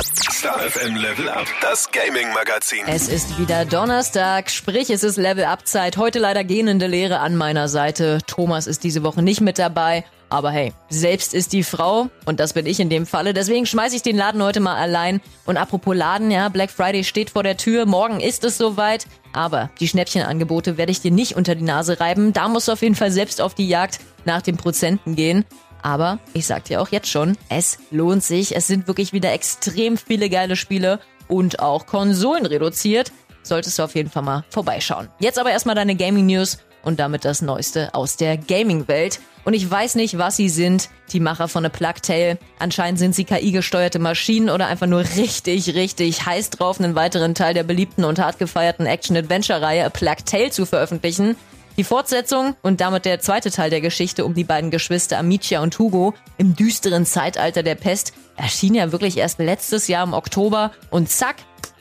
Star FM Level Up, das Gaming Magazin. Es ist wieder Donnerstag, sprich es ist Level Up Zeit. Heute leider gähnende Lehre an meiner Seite. Thomas ist diese Woche nicht mit dabei. Aber hey, selbst ist die Frau und das bin ich in dem Falle. Deswegen schmeiße ich den Laden heute mal allein. Und apropos Laden, ja, Black Friday steht vor der Tür. Morgen ist es soweit. Aber die Schnäppchenangebote werde ich dir nicht unter die Nase reiben. Da musst du auf jeden Fall selbst auf die Jagd nach den Prozenten gehen. Aber ich sag dir auch jetzt schon, es lohnt sich. Es sind wirklich wieder extrem viele geile Spiele und auch Konsolen reduziert. Solltest du auf jeden Fall mal vorbeischauen. Jetzt aber erstmal deine Gaming News und damit das Neueste aus der Gaming-Welt. Und ich weiß nicht, was sie sind, die Macher von A Plug Tale. Anscheinend sind sie KI-gesteuerte Maschinen oder einfach nur richtig, richtig heiß drauf, einen weiteren Teil der beliebten und hart gefeierten Action-Adventure-Reihe A Plug Tale zu veröffentlichen. Die Fortsetzung und damit der zweite Teil der Geschichte um die beiden Geschwister Amicia und Hugo im düsteren Zeitalter der Pest erschien ja wirklich erst letztes Jahr im Oktober und zack,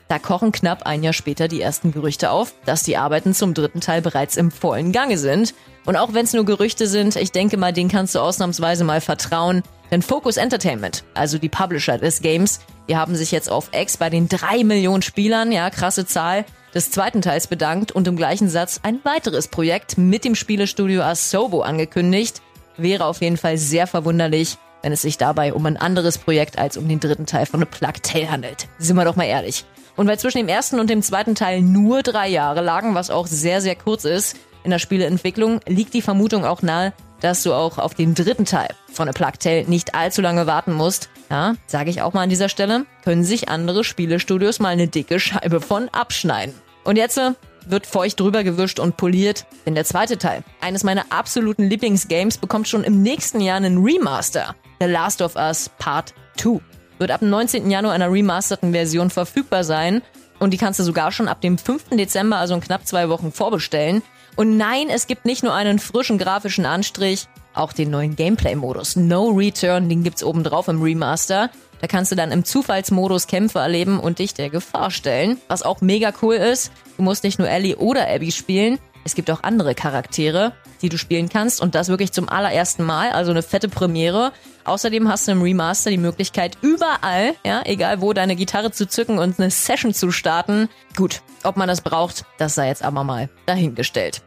da kochen knapp ein Jahr später die ersten Gerüchte auf, dass die Arbeiten zum dritten Teil bereits im vollen Gange sind. Und auch wenn es nur Gerüchte sind, ich denke mal, denen kannst du ausnahmsweise mal vertrauen. Denn Focus Entertainment, also die Publisher des Games, die haben sich jetzt auf X bei den drei Millionen Spielern, ja, krasse Zahl, des zweiten Teils bedankt und im gleichen Satz ein weiteres Projekt mit dem Spielestudio Asobo angekündigt. Wäre auf jeden Fall sehr verwunderlich, wenn es sich dabei um ein anderes Projekt als um den dritten Teil von A Plague Tale handelt. Sind wir doch mal ehrlich. Und weil zwischen dem ersten und dem zweiten Teil nur drei Jahre lagen, was auch sehr, sehr kurz ist in der Spieleentwicklung, liegt die Vermutung auch nahe, dass du auch auf den dritten Teil von A Plague Tale nicht allzu lange warten musst. Ja, sage ich auch mal an dieser Stelle, können sich andere Spielestudios mal eine dicke Scheibe von abschneiden. Und jetzt äh, wird feucht drüber gewischt und poliert, denn der zweite Teil, eines meiner absoluten Lieblingsgames, bekommt schon im nächsten Jahr einen Remaster. The Last of Us Part 2 wird ab dem 19. Januar einer remasterten Version verfügbar sein und die kannst du sogar schon ab dem 5. Dezember, also in knapp zwei Wochen, vorbestellen. Und nein, es gibt nicht nur einen frischen grafischen Anstrich, auch den neuen Gameplay-Modus No Return, den gibt's oben drauf im Remaster. Da kannst du dann im Zufallsmodus Kämpfe erleben und dich der Gefahr stellen. Was auch mega cool ist, du musst nicht nur Ellie oder Abby spielen, es gibt auch andere Charaktere, die du spielen kannst und das wirklich zum allerersten Mal, also eine fette Premiere. Außerdem hast du im Remaster die Möglichkeit, überall, ja, egal wo, deine Gitarre zu zücken und eine Session zu starten. Gut, ob man das braucht, das sei jetzt aber mal dahingestellt.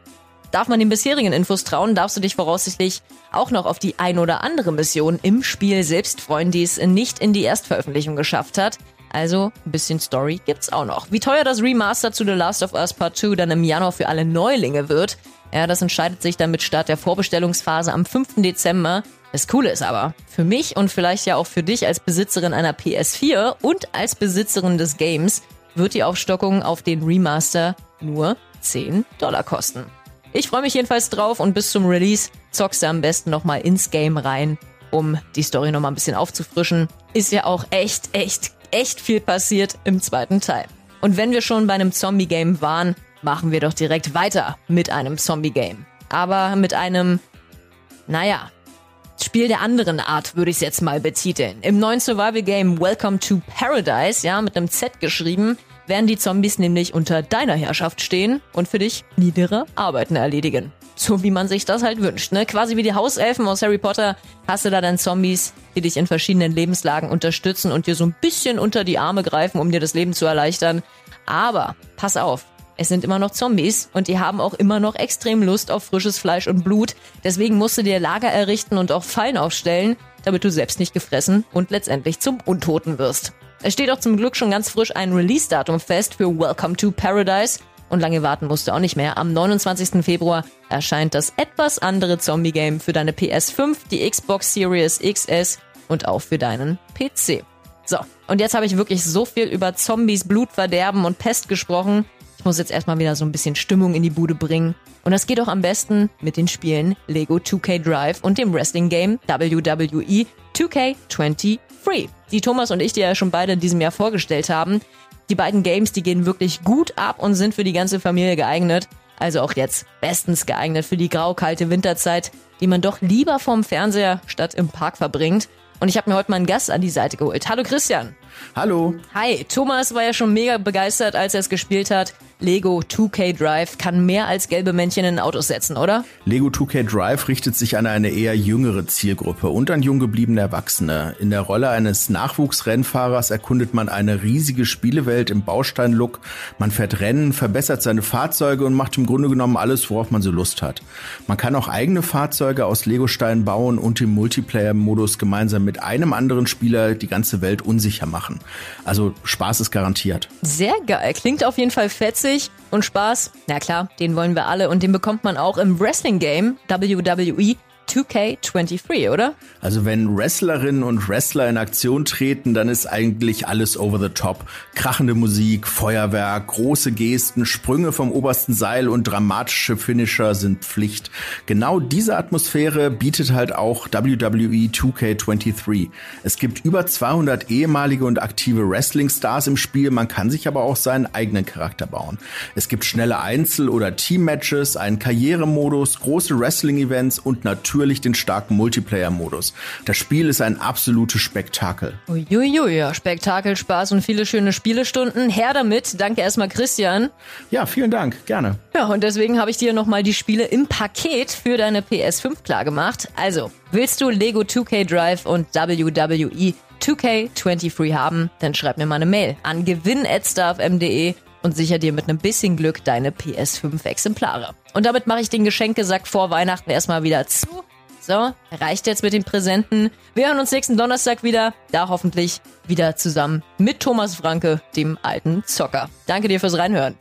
Darf man den bisherigen Infos trauen, darfst du dich voraussichtlich auch noch auf die ein oder andere Mission im Spiel selbst freuen, die es nicht in die Erstveröffentlichung geschafft hat. Also ein bisschen Story gibt's auch noch. Wie teuer das Remaster zu The Last of Us Part 2 dann im Januar für alle Neulinge wird, ja, das entscheidet sich dann mit Start der Vorbestellungsphase am 5. Dezember. Das Coole ist aber, für mich und vielleicht ja auch für dich als Besitzerin einer PS4 und als Besitzerin des Games wird die Aufstockung auf den Remaster nur 10 Dollar kosten. Ich freue mich jedenfalls drauf und bis zum Release zockst du am besten nochmal ins Game rein, um die Story nochmal ein bisschen aufzufrischen. Ist ja auch echt, echt, echt viel passiert im zweiten Teil. Und wenn wir schon bei einem Zombie-Game waren, machen wir doch direkt weiter mit einem Zombie-Game. Aber mit einem, naja, Spiel der anderen Art würde ich es jetzt mal betiteln. Im neuen Survival-Game Welcome to Paradise, ja, mit einem Z geschrieben, werden die Zombies nämlich unter deiner Herrschaft stehen und für dich niedere Arbeiten erledigen. So wie man sich das halt wünscht, ne? Quasi wie die Hauselfen aus Harry Potter hast du da dann Zombies, die dich in verschiedenen Lebenslagen unterstützen und dir so ein bisschen unter die Arme greifen, um dir das Leben zu erleichtern. Aber pass auf, es sind immer noch Zombies und die haben auch immer noch extrem Lust auf frisches Fleisch und Blut. Deswegen musst du dir Lager errichten und auch Fallen aufstellen, damit du selbst nicht gefressen und letztendlich zum Untoten wirst. Es steht auch zum Glück schon ganz frisch ein Release-Datum fest für Welcome to Paradise. Und lange warten musst du auch nicht mehr. Am 29. Februar erscheint das etwas andere Zombie-Game für deine PS5, die Xbox Series XS und auch für deinen PC. So, und jetzt habe ich wirklich so viel über Zombies, Blutverderben und Pest gesprochen. Ich muss jetzt erstmal wieder so ein bisschen Stimmung in die Bude bringen. Und das geht auch am besten mit den Spielen Lego 2K Drive und dem Wrestling-Game WWE 2K23. Die Thomas und ich dir ja schon beide in diesem Jahr vorgestellt haben. Die beiden Games, die gehen wirklich gut ab und sind für die ganze Familie geeignet. Also auch jetzt bestens geeignet für die grau-kalte Winterzeit, die man doch lieber vorm Fernseher statt im Park verbringt. Und ich habe mir heute mal einen Gast an die Seite geholt. Hallo Christian. Hallo. Hi, Thomas war ja schon mega begeistert, als er es gespielt hat. Lego 2K Drive kann mehr als gelbe Männchen in Autos setzen, oder? Lego 2K Drive richtet sich an eine eher jüngere Zielgruppe und an jung gebliebene Erwachsene. In der Rolle eines Nachwuchsrennfahrers erkundet man eine riesige Spielewelt im Bausteinlook. Man fährt Rennen, verbessert seine Fahrzeuge und macht im Grunde genommen alles, worauf man so Lust hat. Man kann auch eigene Fahrzeuge aus Legosteinen bauen und im Multiplayer-Modus gemeinsam mit einem anderen Spieler die ganze Welt unsicher machen. Also Spaß ist garantiert. Sehr geil. Klingt auf jeden Fall fetzig. Und Spaß, na klar, den wollen wir alle und den bekommt man auch im Wrestling-Game WWE 2K23, oder? Also wenn Wrestlerinnen und Wrestler in Aktion treten, dann ist eigentlich alles over the top. Krachende Musik, Feuerwerk, große Gesten, Sprünge vom obersten Seil und dramatische Finisher sind Pflicht. Genau diese Atmosphäre bietet halt auch WWE 2K23. Es gibt über 200 ehemalige und aktive Wrestling-Stars im Spiel, man kann sich aber auch seinen eigenen Charakter bauen. Es gibt schnelle Einzel- oder Team-Matches, einen Karrieremodus, große Wrestling-Events und natürlich natürlich den starken Multiplayer-Modus. Das Spiel ist ein absolutes Spektakel. Uiuiui, ja, Spektakel, Spaß und viele schöne Spielestunden. Her damit. Danke erstmal, Christian. Ja, vielen Dank. Gerne. Ja, und deswegen habe ich dir nochmal die Spiele im Paket für deine PS5 klargemacht. Also, willst du Lego 2K Drive und WWE 2K23 haben, dann schreib mir mal eine Mail an gewinn.starfm.de und sicher dir mit einem bisschen Glück deine PS5 Exemplare. Und damit mache ich den Geschenkesack vor Weihnachten erstmal wieder zu. So, reicht jetzt mit den Präsenten. Wir hören uns nächsten Donnerstag wieder. Da hoffentlich wieder zusammen mit Thomas Franke, dem alten Zocker. Danke dir fürs Reinhören.